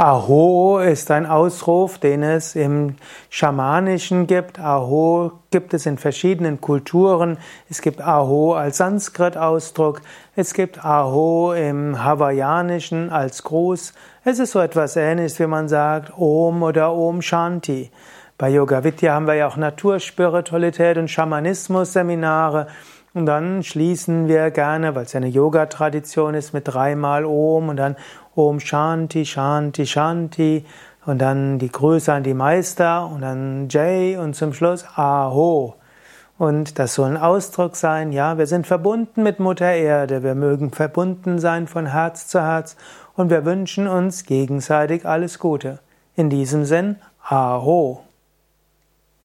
Aho ist ein Ausruf, den es im Schamanischen gibt. Aho gibt es in verschiedenen Kulturen. Es gibt Aho als Sanskrit-Ausdruck. Es gibt Aho im Hawaiianischen als Gruß. Es ist so etwas ähnliches, wie man sagt Om oder Om Shanti. Bei Yoga Vidya haben wir ja auch Naturspiritualität und Schamanismus-Seminare. Und dann schließen wir gerne, weil es ja eine Yoga-Tradition ist, mit dreimal Om und dann Om Shanti, Shanti, Shanti und dann die Grüße an die Meister und dann Jai und zum Schluss Aho. Und das soll ein Ausdruck sein, ja, wir sind verbunden mit Mutter Erde, wir mögen verbunden sein von Herz zu Herz und wir wünschen uns gegenseitig alles Gute. In diesem Sinn, Aho.